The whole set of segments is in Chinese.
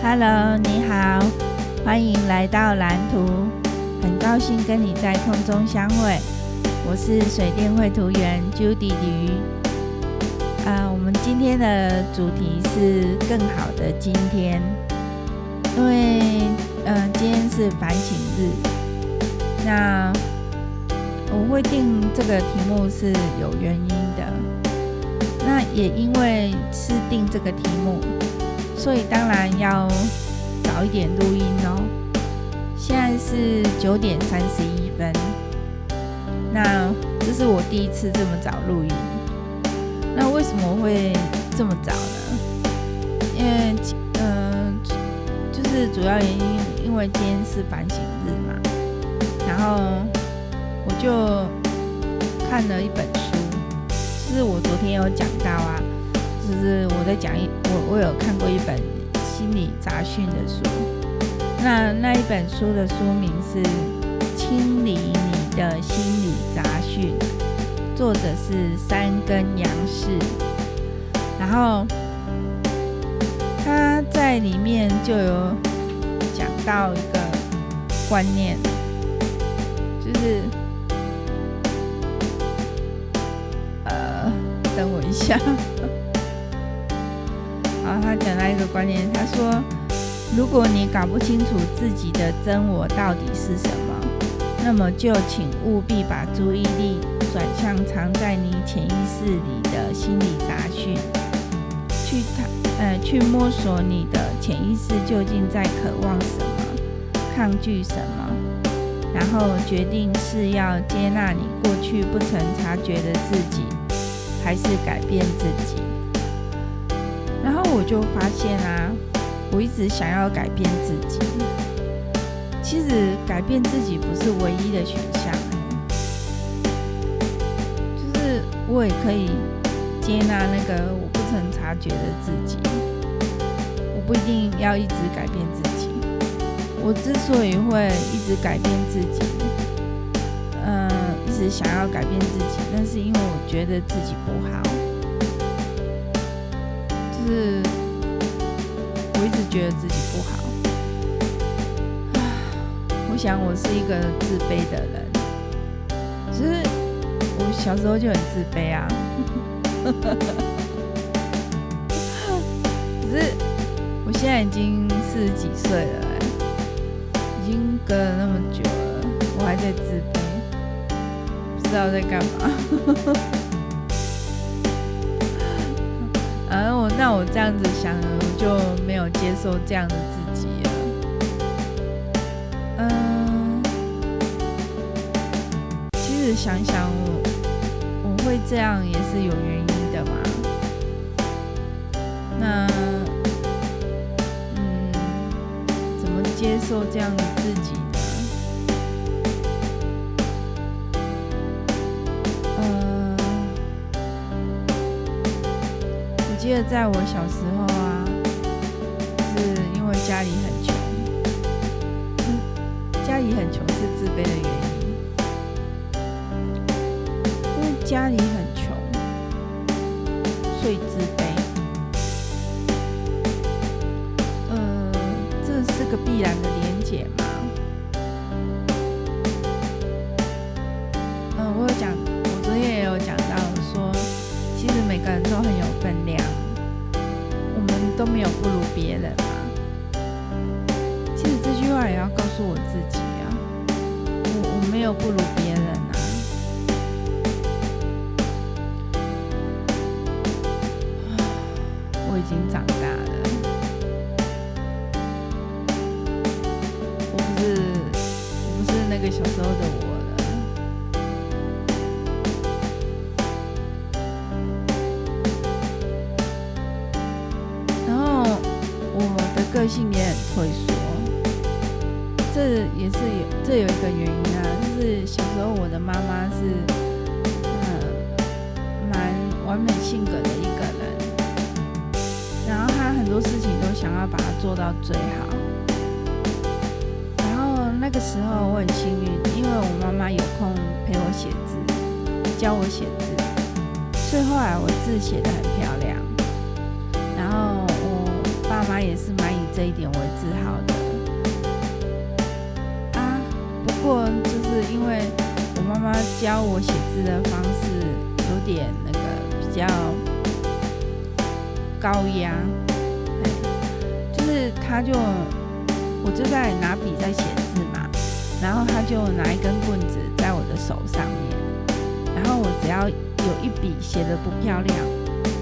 Hello，你好，欢迎来到蓝图，很高兴跟你在空中相会。我是水电绘图员 Judy 李瑜。啊，我们今天的主题是更好的今天，因为嗯、今天是反省日。那我会定这个题目是有原因的。那也因为是定这个题目。所以当然要早一点录音哦。现在是九点三十一分，那这是我第一次这么早录音。那为什么会这么早呢？因为嗯、就是主要原因，因为今天是反省日嘛。然后我就看了一本书，就是我昨天有讲到啊。就是我在讲一我我有看过一本心理杂讯的书，那那一本书的书名是《清理你的心理杂讯》，作者是山根杨氏，然后他在里面就有讲到一个观念，就是呃，等我一下。他讲到一个观念，他说：“如果你搞不清楚自己的真我到底是什么，那么就请务必把注意力转向藏在你潜意识里的心理杂讯，去探呃去摸索你的潜意识究竟在渴望什么，抗拒什么，然后决定是要接纳你过去不曾察觉的自己，还是改变自己。”然后我就发现啊，我一直想要改变自己。其实改变自己不是唯一的选项，就是我也可以接纳那个我不曾察觉的自己。我不一定要一直改变自己。我之所以会一直改变自己，嗯，一直想要改变自己，那是因为我觉得自己不好。是，我一直觉得自己不好。我想我是一个自卑的人，其实我小时候就很自卑啊。可是我现在已经四十几岁了，已经隔了那么久了，我还在自卑，不知道在干嘛。那我这样子想，我就没有接受这样的自己了。嗯，其实想想我，我会这样也是有原因的嘛。那，嗯，怎么接受这样的自己？记得在我小时候啊，是因为家里很穷，家里很穷是自卑的原因，因为家里很穷，所以自卑。呃，这是个必然的个性也很退缩，这也是有这有一个原因啊，就是小时候我的妈妈是嗯蛮完美性格的一个人，然后她很多事情都想要把它做到最好，然后那个时候我很幸运，因为我妈妈有空陪我写字，教我写字，所以后来我字写得很漂亮。然后我爸妈也是这一点为自豪的。啊，不过就是因为我妈妈教我写字的方式有点那个比较高压，就是她就我就在拿笔在写字嘛，然后她就拿一根棍子在我的手上面，然后我只要有一笔写的不漂亮，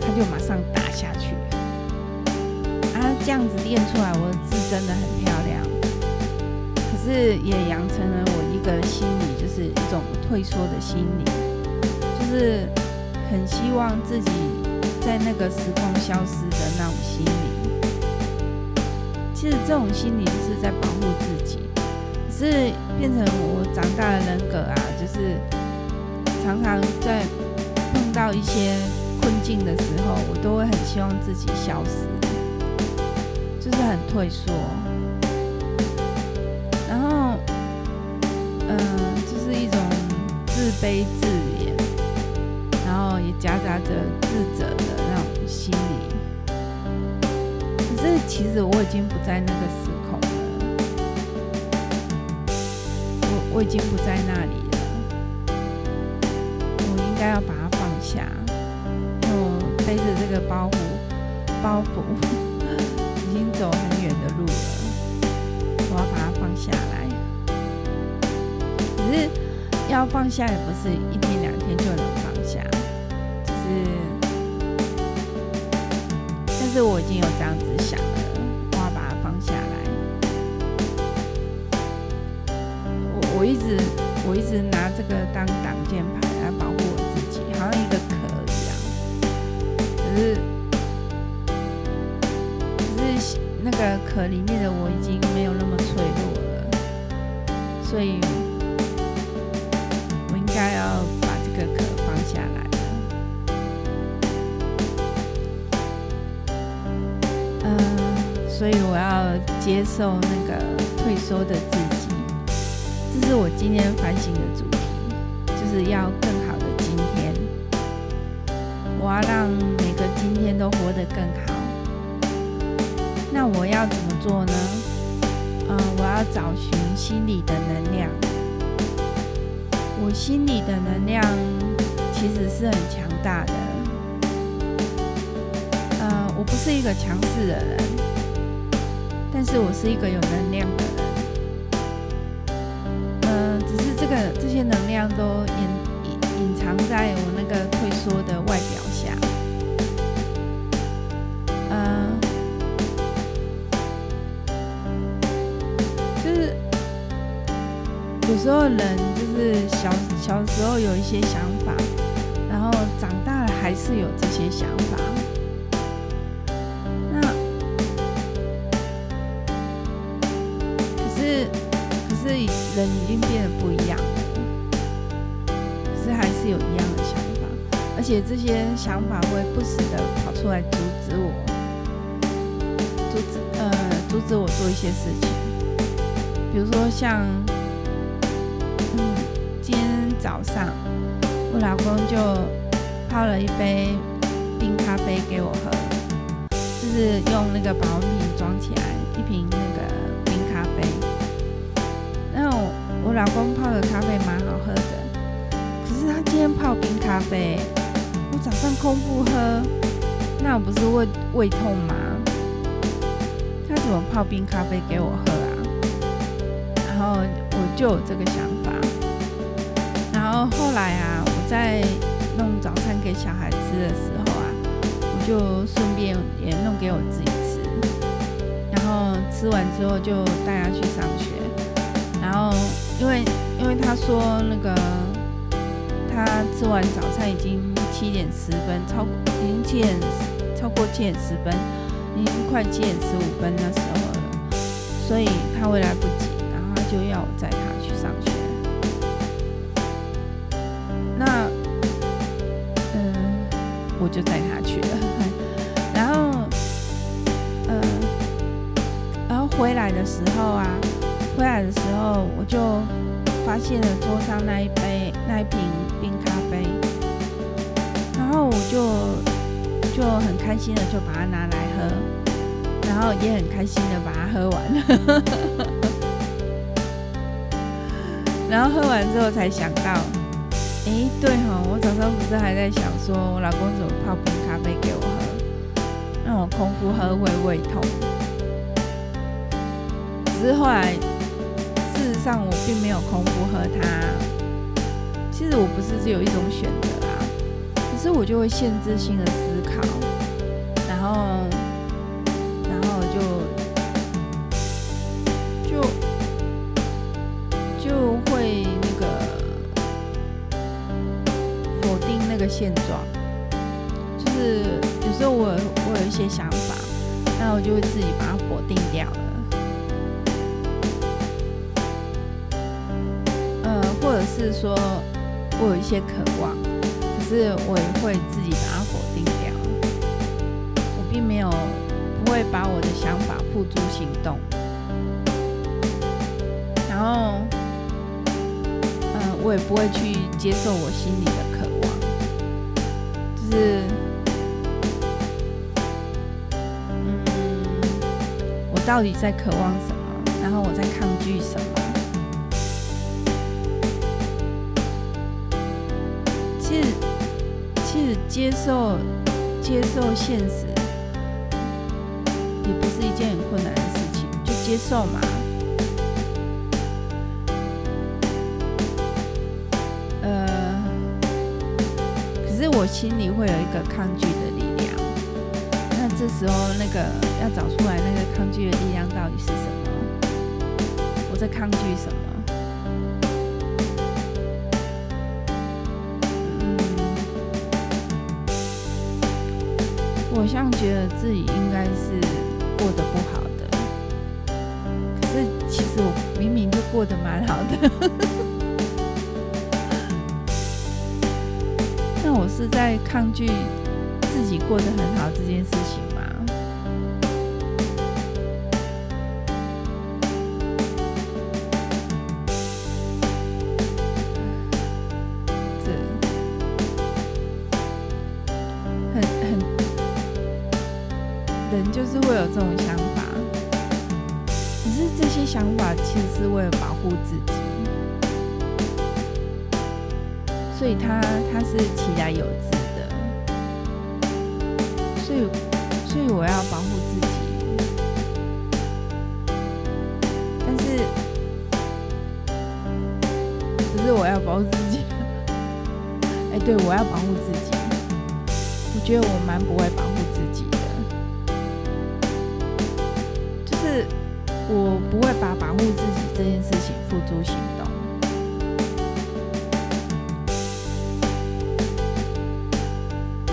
她就马上打下去。这样子练出来，我的字真的很漂亮。可是也养成了我一个心理，就是一种退缩的心理，就是很希望自己在那个时空消失的那种心理。其实这种心理是在保护自己，可是变成我长大的人格啊，就是常常在碰到一些困境的时候，我都会很希望自己消失。就是很退缩，然后，嗯、就是一种自卑自怜，然后也夹杂着自责的那种心理。可是其实我已经不在那个时空了，我我已经不在那里了，我应该要把它放下。我背着这个包袱，包袱。已经走很远的路了，我要把它放下来。可是要放下也不是一天两天就能放下，就是，但是我已经有这样子想了，我要把它放下来。我我一直我一直拿这个当挡箭牌来保护我自己，好像一个壳一样。可是。那个壳里面的我已经没有那么脆弱了，所以我应该要把这个壳放下来。嗯，所以我要接受那个退缩的自己，这是我今天反省的主题，就是要更好的今天，我要让每个今天都活得更好。那我要怎么做呢？嗯，我要找寻心里的能量。我心里的能量其实是很强大的。呃，我不是一个强势的人，但是我是一个有能量的人。嗯，只是这个这些能量都隐隐隐藏在我那个退缩的时候人就是小小时候有一些想法，然后长大了还是有这些想法。那可是可是人已经变得不一样了，可是还是有一样的想法，而且这些想法会不时的跑出来阻止我，阻止呃阻止我做一些事情，比如说像。早上，我老公就泡了一杯冰咖啡给我喝，就是用那个保温瓶装起来一瓶那个冰咖啡。然后我老公泡的咖啡蛮好喝的，可是他今天泡冰咖啡，我早上空腹喝，那我不是胃胃痛吗？他怎么泡冰咖啡给我喝啊？然后我就有这个想法。后后来啊，我在弄早餐给小孩吃的时候啊，我就顺便也弄给我自己吃。然后吃完之后就带他去上学。然后因为因为他说那个他吃完早餐已经七点十分，超已经七点超过七点十分，已经快七点十五分那时候了，所以他会来不及，然后他就要我载他去上学。我就带他去了，然后，呃，然后回来的时候啊，回来的时候我就发现了桌上那一杯那一瓶冰咖啡，然后我就就很开心的就把它拿来喝，然后也很开心的把它喝完了。然后喝完之后才想到，哎，对哈，我早上不是还在想说，我老公怎么泡冰咖啡给我喝，让我空腹喝会胃痛。只是后来，事实上我并没有空腹喝它。其实我不是只有一种选择啊，可是我就会限制性的这个现状就是有时候我我有一些想法，那我就会自己把它否定掉了。呃，或者是说我有一些渴望，可是我也会自己把它否定掉。我并没有不会把我的想法付诸行动，然后，呃，我也不会去接受我心里的。到底在渴望什么？然后我在抗拒什么？其实，其实接受接受现实，也不是一件很困难的事情，就接受嘛。呃，可是我心里会有一个抗拒的力，这时候那个要找出来那个抗拒的力量到底是什么？我在抗拒什么？我像觉得自己应该是过得不好的，可是其实我明明就过得蛮好的。我是在抗拒自己过得很好这件事情有这种想法，可是这些想法其实是为了保护自己。所以他他是其来有自的，所以所以我要保护自己，但是可是我要保护自己，哎，对，我要保护自己，我觉得我蛮不会保护我不会把保护自己这件事情付诸行动。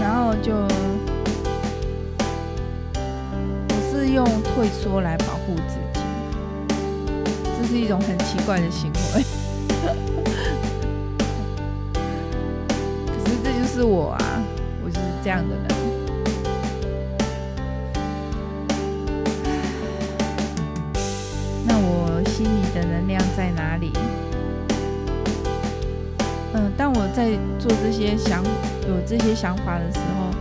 然后就我是用退缩来保护自己，这是一种很奇怪的行为。可是这就是我啊，我就是这样的人。嗯，当我在做这些想有这些想法的时候。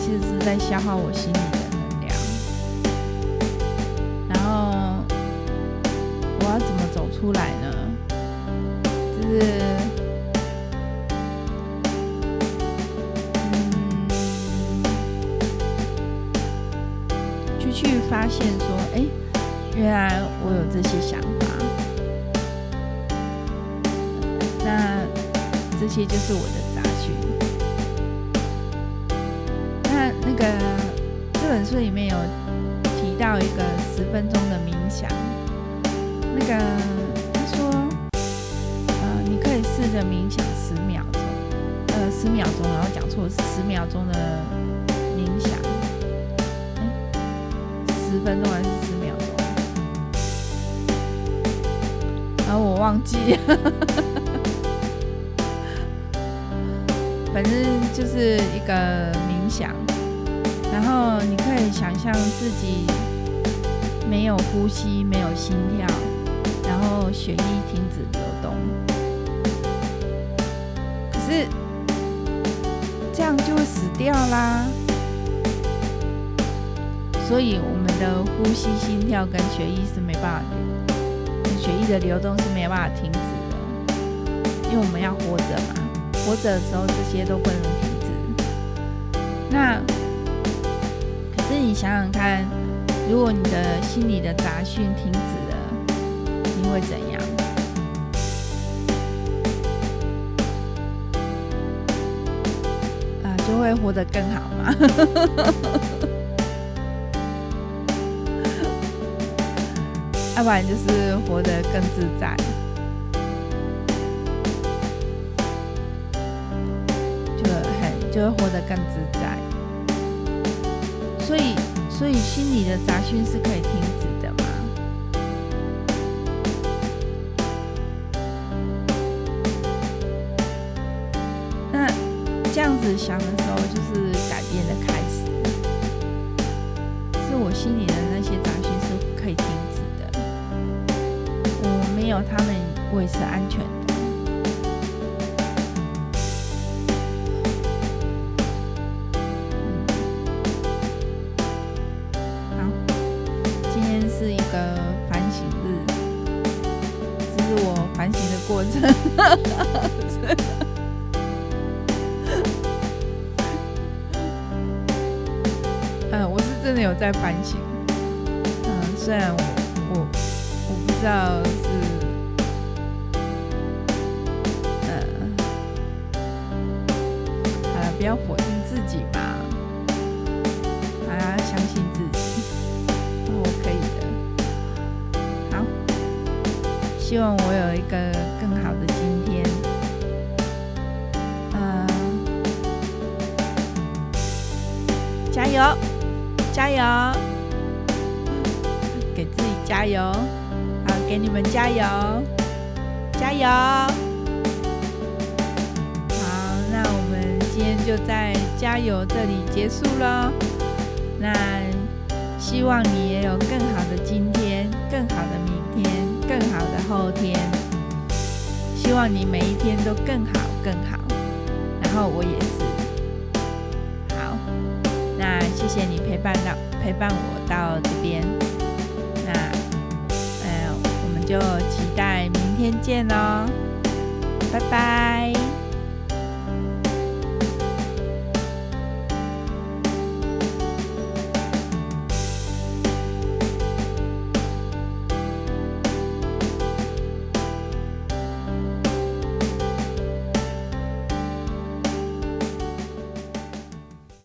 其实是在消耗我心里的能量，然后我要怎么走出来呢？就是，嗯，就去发现说，哎，原来我有这些想法，那这些就是我的杂讯。那那。个这本书里面有提到一个十分钟的冥想，那个他说，呃，你可以试着冥想十秒钟，呃，十秒钟，然后讲错是十秒钟的冥想，嗯，十分钟还是十秒钟？然后我忘记，反正就是一个冥想。然后你可以想象自己没有呼吸，没有心跳，然后血液停止流动。可是这样就会死掉啦。所以我们的呼吸、心跳跟血液是没办法流，血液的流动是没有办法停止的，因为我们要活着嘛，活着的时候这些都不能停止。那可是你想想看，如果你的心里的杂讯停止了，你会怎样？啊，就会活得更好嘛？要不然就是活得更自在，就会活得更自在。所以，所以心里的杂讯是可以停止的吗？那这样子想的时候，就是改变的开始。是我心里的那些杂讯是可以停止的，我。没有他们，我也是安全的。是一个反省日，这是我反省的过程。嗯，我是真的有在反省。嗯，虽然我我我不知道是。不要否定自己希望我有一个更好的今天。嗯，加油，加油，给自己加油，好，给你们加油，加油。好，那我们今天就在加油这里结束了。那希望你也有更好的今天，后天。希望你每一天都更好更好。然后我也是。好，那谢谢你陪伴到陪伴我到这边。那呃，我们就期待明天见喽。拜拜。